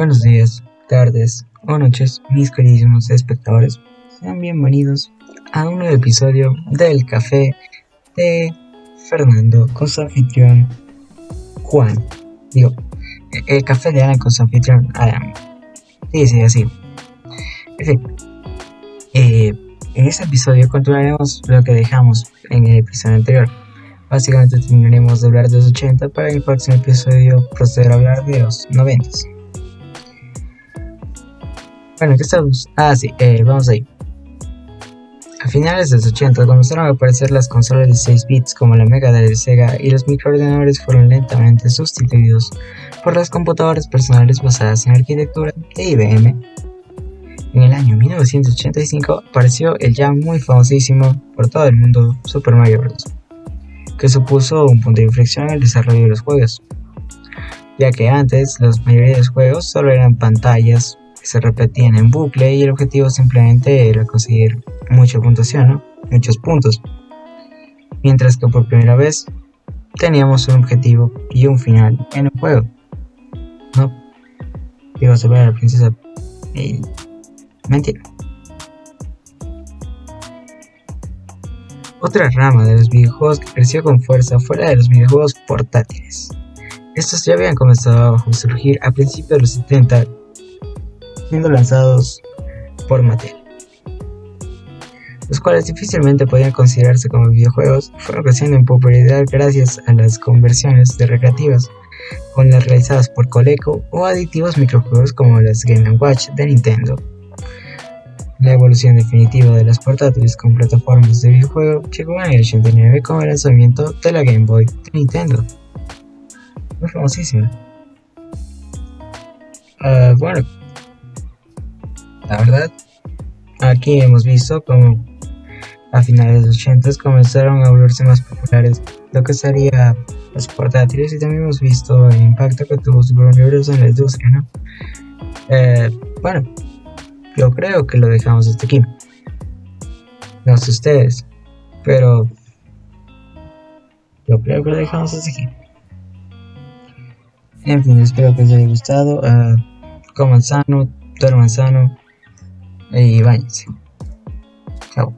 Buenos días, tardes o noches, mis queridísimos espectadores. Sean bienvenidos a un nuevo episodio del Café de Fernando con su anfitrión Juan. Digo, el café de Alan con su anfitrión Adam. Sí, sí, así. En eh, en este episodio continuaremos lo que dejamos en el episodio anterior. Básicamente terminaremos de hablar de los 80 para el próximo episodio proceder a hablar de los 90. Bueno, ¿qué estamos? Ah, sí, eh, vamos ahí. A finales de los 80 comenzaron a aparecer las consolas de 6 bits como la Mega de Sega y los microordenadores fueron lentamente sustituidos por las computadoras personales basadas en arquitectura de IBM. En el año 1985 apareció el ya muy famosísimo por todo el mundo Super Mario Bros que supuso un punto de inflexión en el desarrollo de los juegos, ya que antes los mayoría de los juegos solo eran pantallas que se repetían en bucle y el objetivo simplemente era conseguir mucha puntuación, muchos puntos, mientras que por primera vez teníamos un objetivo y un final en el juego. No, iba a salvar a la princesa y mentira. Otra rama de los videojuegos que creció con fuerza fue la de los videojuegos portátiles. Estos ya habían comenzado a surgir a principios de los 70, siendo lanzados por Mattel, los cuales difícilmente podían considerarse como videojuegos, fueron creciendo en popularidad gracias a las conversiones de recreativas, con las realizadas por Coleco o aditivos microjuegos como las Game Watch de Nintendo. La evolución definitiva de las portátiles con plataformas de videojuego llegó en el 89 con el lanzamiento de la Game Boy de Nintendo. Muy famosísima. Ah, bueno, la verdad, aquí hemos visto como a finales de los 80 comenzaron a volverse más populares lo que sería los portátiles y también hemos visto el impacto que tuvo Super Mario Bros. en la industria, ¿no? Eh, bueno, yo creo que lo dejamos hasta aquí. No sé ustedes, pero yo creo que lo dejamos hasta aquí. En fin, espero que les haya gustado. Uh, coman sano, duerman sano y váyanse. Chao.